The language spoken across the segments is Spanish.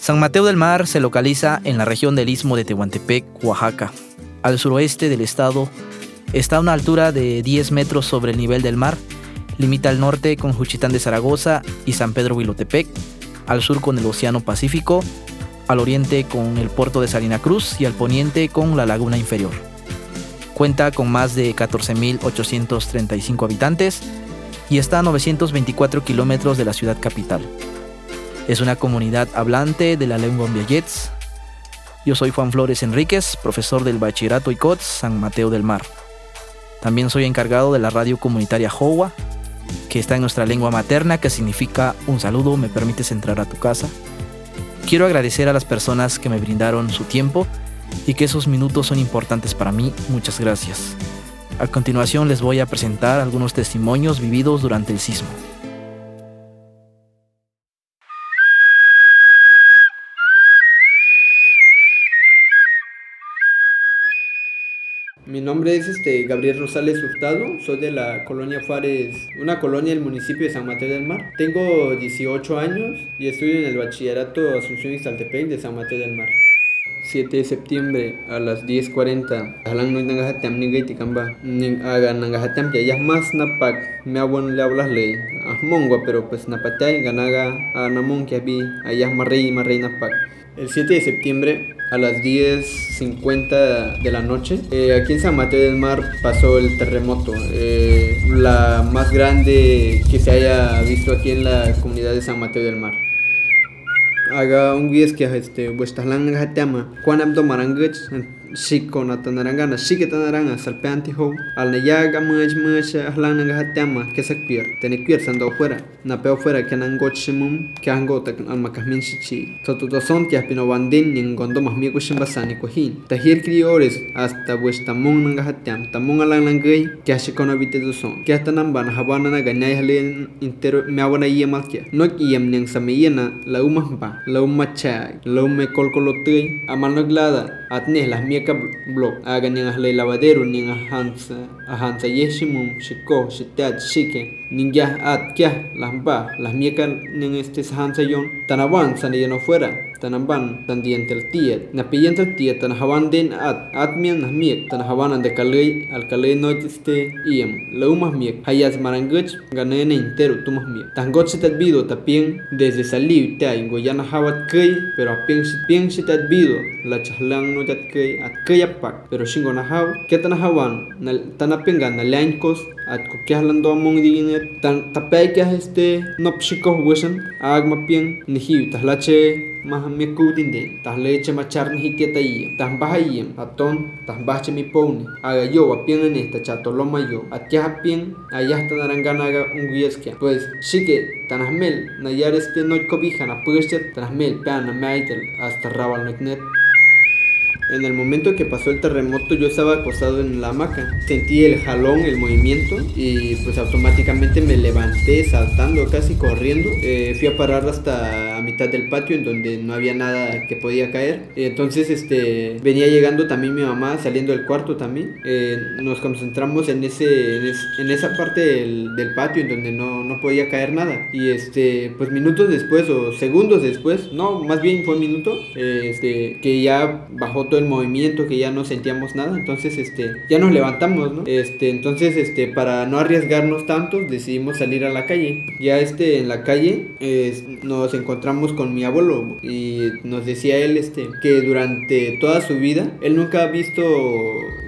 San Mateo del Mar se localiza en la región del istmo de Tehuantepec, Oaxaca. Al suroeste del estado está a una altura de 10 metros sobre el nivel del mar. Limita al norte con Juchitán de Zaragoza y San Pedro Huilotepec, al sur con el Océano Pacífico, al oriente con el puerto de Salina Cruz y al poniente con la Laguna Inferior. Cuenta con más de 14.835 habitantes y está a 924 kilómetros de la ciudad capital. Es una comunidad hablante de la lengua Mbiayets. Yo soy Juan Flores Enríquez, profesor del Bachillerato ICOTS San Mateo del Mar. También soy encargado de la radio comunitaria Jowa, que está en nuestra lengua materna, que significa un saludo, me permites entrar a tu casa. Quiero agradecer a las personas que me brindaron su tiempo y que esos minutos son importantes para mí. Muchas gracias. A continuación les voy a presentar algunos testimonios vividos durante el sismo. Mi nombre es este Gabriel Rosales Hurtado, soy de la colonia Juárez, una colonia del municipio de San Mateo del Mar. Tengo 18 años y estudio en el bachillerato Asunción Ixtaltepec de San Mateo del Mar. 7 de septiembre a las 10.40 halang no nangahatam ni gay tikamba ning aga nangahatam ya yah mas napak me abon le hablas le ah mongwa pero pues napatay ganaga a namon que abi ayah marrey marrey napak el 7 de septiembre a las 10.50 de la noche. Eh, aquí en San Mateo del Mar pasó el terremoto, eh, la más grande que se haya visto aquí en la comunidad de San Mateo del Mar. Haga un guías que este vuestras langas tema, cuán abdo maranguts, shiko na tanaranga na shike tanaranga salpeanti ho al na yaga much much ahlang na hatama que se cuir tene cuir sando fuera. Na peo fuera que nan gochimum que ango ta al makahmin shichi. To to son que apino bandin ning gondo mahmi ko shimbasani ko hin ta hir criores hasta vuestra mon na hatam tamon alang lang gay que shiko na vite son. Que hasta nan ban habana na ganai hale intero me abona yema que. No yem ning samiyena la umah ba la umah cha la umme kolkolotui amal glada. Atne las mieka blok. Aga ning ahle lavadero ning ahansa ahansa yeshimum shiko shitat shike ning ya at kya las ba las mieka ning este ahansa yon tanawan sani no fuera tanamban tan diente el tiet na pillente el tiet tan hawan den at at mien na miek tan hawan de kalei al kalei no este iem laumas miek hayas maranguch ganene entero tumas miek tan got sitat vido tapien desde salir te ingo yana hawat kei pero apien pien sitat vido la chahlang no tat kei at kei pero shingo na haw ketan hawan na tan na lankos at ko kya lando among kya este nopshiko wishan agma pien ni hiu tahlache mahami kudinde tah leche machar ni hitia tai tah bahayem aton tah bache mi poni aga yo apien ne ta chatoloma yo atya apien ayah ta narangana aga unguieskia pues shike tanahmel nayar este no cobija na pueschet tanahmel pana maitel hasta rabal net en el momento que pasó el terremoto yo estaba acostado en la hamaca. Sentí el jalón, el movimiento y pues automáticamente me levanté saltando, casi corriendo. Eh, fui a parar hasta a mitad del patio en donde no había nada que podía caer. Entonces este venía llegando también mi mamá saliendo del cuarto también. Eh, nos concentramos en ese en, esa parte del, del, patio en donde no, no podía caer nada. Y este pues minutos después o segundos después, no, más bien fue un minuto, eh, este que ya bajó todo el movimiento, que ya no sentíamos nada, entonces este, ya nos levantamos, ¿no? Este, entonces este, para no arriesgarnos tanto, decidimos salir a la calle. Ya este, en la calle nos encontramos con mi abuelo y nos decía él este, que durante toda su vida, él nunca ha visto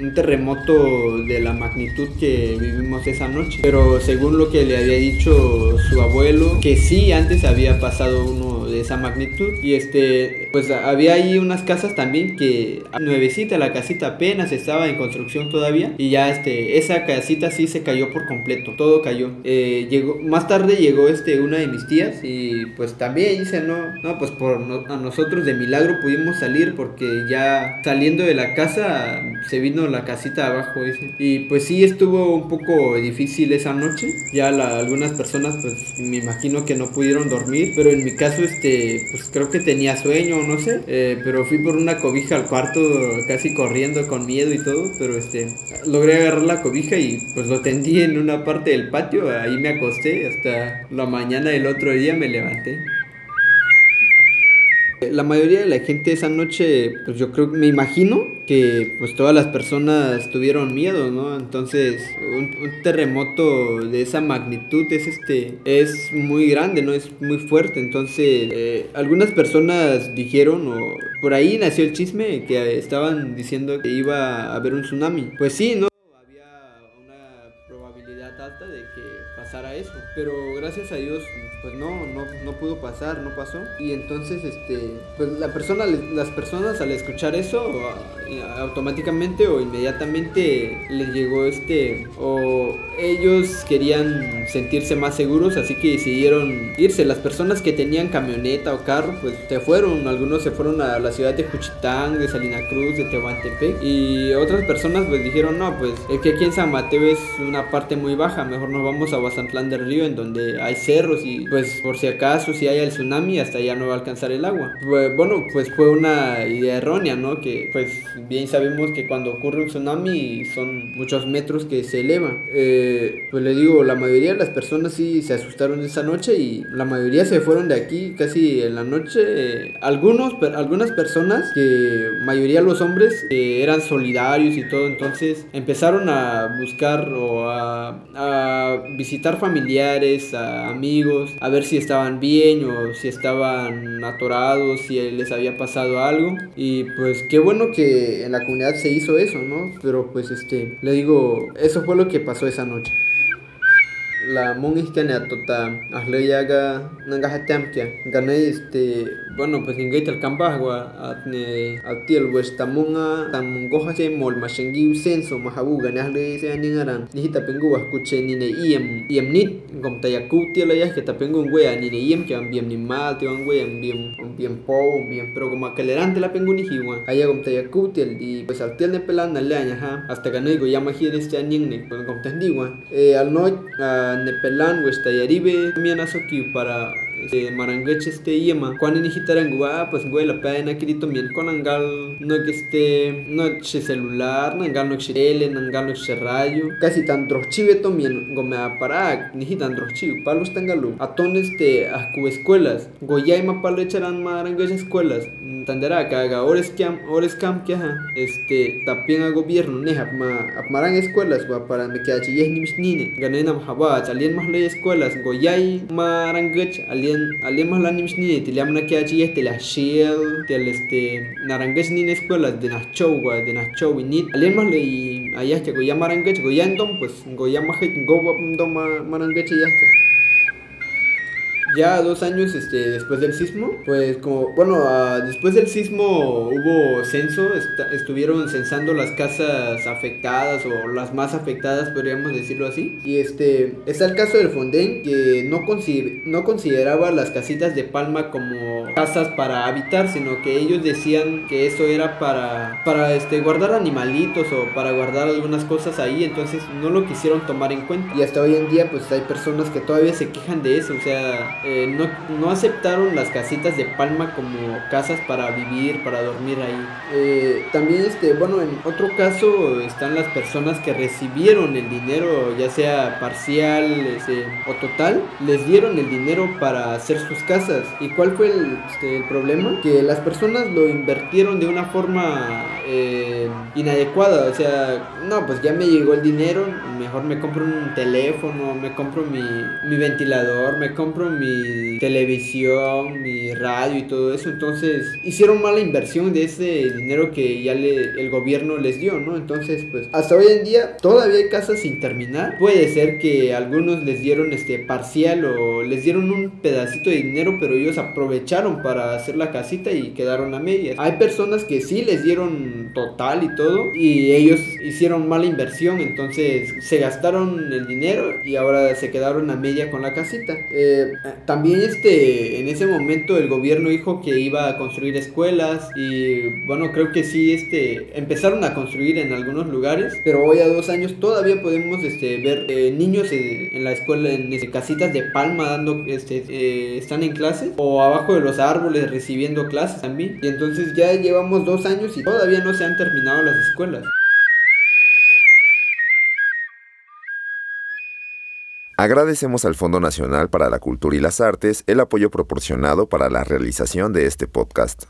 un terremoto de la magnitud que vivimos esa noche. Pero según lo que le había dicho su abuelo, que sí antes había pasado uno de esa magnitud y este, pues había ahí unas casas también que nuevecita, la casita apenas estaba en construcción todavía y ya este, esa casita sí se cayó por completo, todo cayó. Eh, llegó, más tarde llegó este, una de mis tías y pues también dice, no, no, pues por a nosotros de milagro pudimos salir porque ya saliendo de la casa se vino la casita abajo. Y pues sí estuvo un poco difícil esa noche, ya algunas personas pues me imagino que no pudieron dormir, pero en mi caso este, pues creo que tenía sueño, no sé, eh, pero fui por una cobija al cuarto casi corriendo con miedo y todo, pero este logré agarrar la cobija y pues lo tendí en una parte del patio, ahí me acosté hasta la mañana del otro día me levanté. La mayoría de la gente esa noche, pues yo creo, me imagino que pues todas las personas tuvieron miedo, ¿no? Entonces, un, terremoto de esa magnitud es este, es muy grande, ¿no? Es muy fuerte. Entonces, eh, algunas personas dijeron, o por ahí nació el chisme, que estaban diciendo que iba a haber un tsunami. Pues sí, ¿no? Eso. Pero gracias a Dios, pues no, no, no pudo pasar, no pasó. Y entonces, este, pues la persona, las personas al escuchar eso, automáticamente o inmediatamente les llegó este, o ellos querían sentirse más seguros, así que decidieron irse. Las personas que tenían camioneta o carro, pues se fueron. Algunos se fueron a la ciudad de Juchitán, de Salina Cruz, de Tehuantepec. Y otras personas pues dijeron, no, pues es que aquí en San Mateo es una parte muy baja, mejor nos vamos a Guasantlán del Río, en donde hay cerros y pues por si acaso, si hay el tsunami, hasta allá no va a alcanzar el agua. Bueno, pues fue una idea errónea, ¿no? Que pues bien sabemos que cuando ocurre un tsunami son muchos metros que se elevan. Eh, pues le digo, la mayoría de las personas sí se asustaron esa noche y la mayoría se fueron de aquí casi en la noche. algunos, algunas personas, que mayoría los hombres, que eran solidarios y todo, entonces empezaron a buscar o a, a visitar familiares, amigos, a ver si estaban bien o si estaban atorados, si les había pasado algo. Y pues qué bueno que en la comunidad se hizo eso, ¿no? Pero pues este, le digo, eso fue lo que pasó esa noche la mongiscana tota gana este bueno pues ingay tal campagua atne altiel westamunga tamungoja mol mashengi senso mahabu gana asle se aningaran. Ni hita pengu escuche ni ne iem iem nit gom tayaku tiela ya que tapengu ngwe ni ne iem que ambiem ni mal te ngwe ambiem ambiem po ambiem pero como acelerante la pengu ni hiwa aya gom tayaku tiel y pues altiel ne pelan na leña ha hasta gana go llama hir este aning ne gom tandiwa eh al no nepelan westayaribe mianasoki para este, marangeche este yema cuando ni ah pues güey la pena quirito mien con angal no que este no che celular nangal no tele nangal no radio. Casi tan drochive to mien go me para ni hitan drochive palos tangalu aton este a escuelas. Goyay ma palo echaran marangeche escuelas tandera caga ores cam ores cam que este también a gobierno ne ma maran escuelas gua para me que achi ni mis nine ganena haba alien más ley escuelas goyay marangech alien alien más la nimis ni te llaman que achi este la shield del este narangech ni escuelas de nacho gua de nacho ni alien más ley allá que goyay marangech goyay enton pues goyay más go marangech ya está ya dos años este, después del sismo, pues como, bueno, uh, después del sismo hubo censo, estuvieron censando las casas afectadas o las más afectadas, podríamos decirlo así. Y este, está el caso del Fonden, que no, no consideraba las casitas de palma como casas para habitar, sino que ellos decían que eso era para, para este, guardar animalitos o para guardar algunas cosas ahí, entonces no lo quisieron tomar en cuenta. Y hasta hoy en día pues hay personas que todavía se quejan de eso, o sea, eh, no, no, aceptaron las casitas de palma como casas para vivir, para dormir ahí. Eh, también, este, bueno, en otro caso están las personas que recibieron el dinero, ya sea parcial este, o total, les dieron el dinero para hacer sus casas. ¿Y cuál fue el, este, el problema? Que las personas lo invirtieron de una forma eh, inadecuada, o sea, no, pues ya me llegó el dinero, mejor me compro un teléfono, me compro mi, mi ventilador, me compro mi televisión, mi radio y todo eso. Entonces hicieron mala inversión de ese dinero que ya le, el gobierno les dio, ¿no? Entonces, pues hasta hoy en día todavía hay casas sin terminar. Puede ser que algunos les dieron este parcial o les dieron un pedacito de dinero, pero ellos aprovecharon para hacer la casita y quedaron a medias. Hay personas que sí les dieron total y todo y ellos hicieron mala inversión, entonces se gastaron el dinero y ahora se quedaron a media con la casita. Eh, también este, en ese momento el gobierno dijo que iba a construir escuelas y bueno, creo que sí, este, empezaron a construir en algunos lugares, pero hoy a dos años todavía podemos este, ver eh, niños en la escuela, en este, casitas de palma dando, este, eh, están en clases o abajo de los árboles recibiendo clases también. Y entonces ya llevamos dos años y todavía no se han terminado las escuelas. Agradecemos al Fondo Nacional para la Cultura y las Artes el apoyo proporcionado para la realización de este podcast.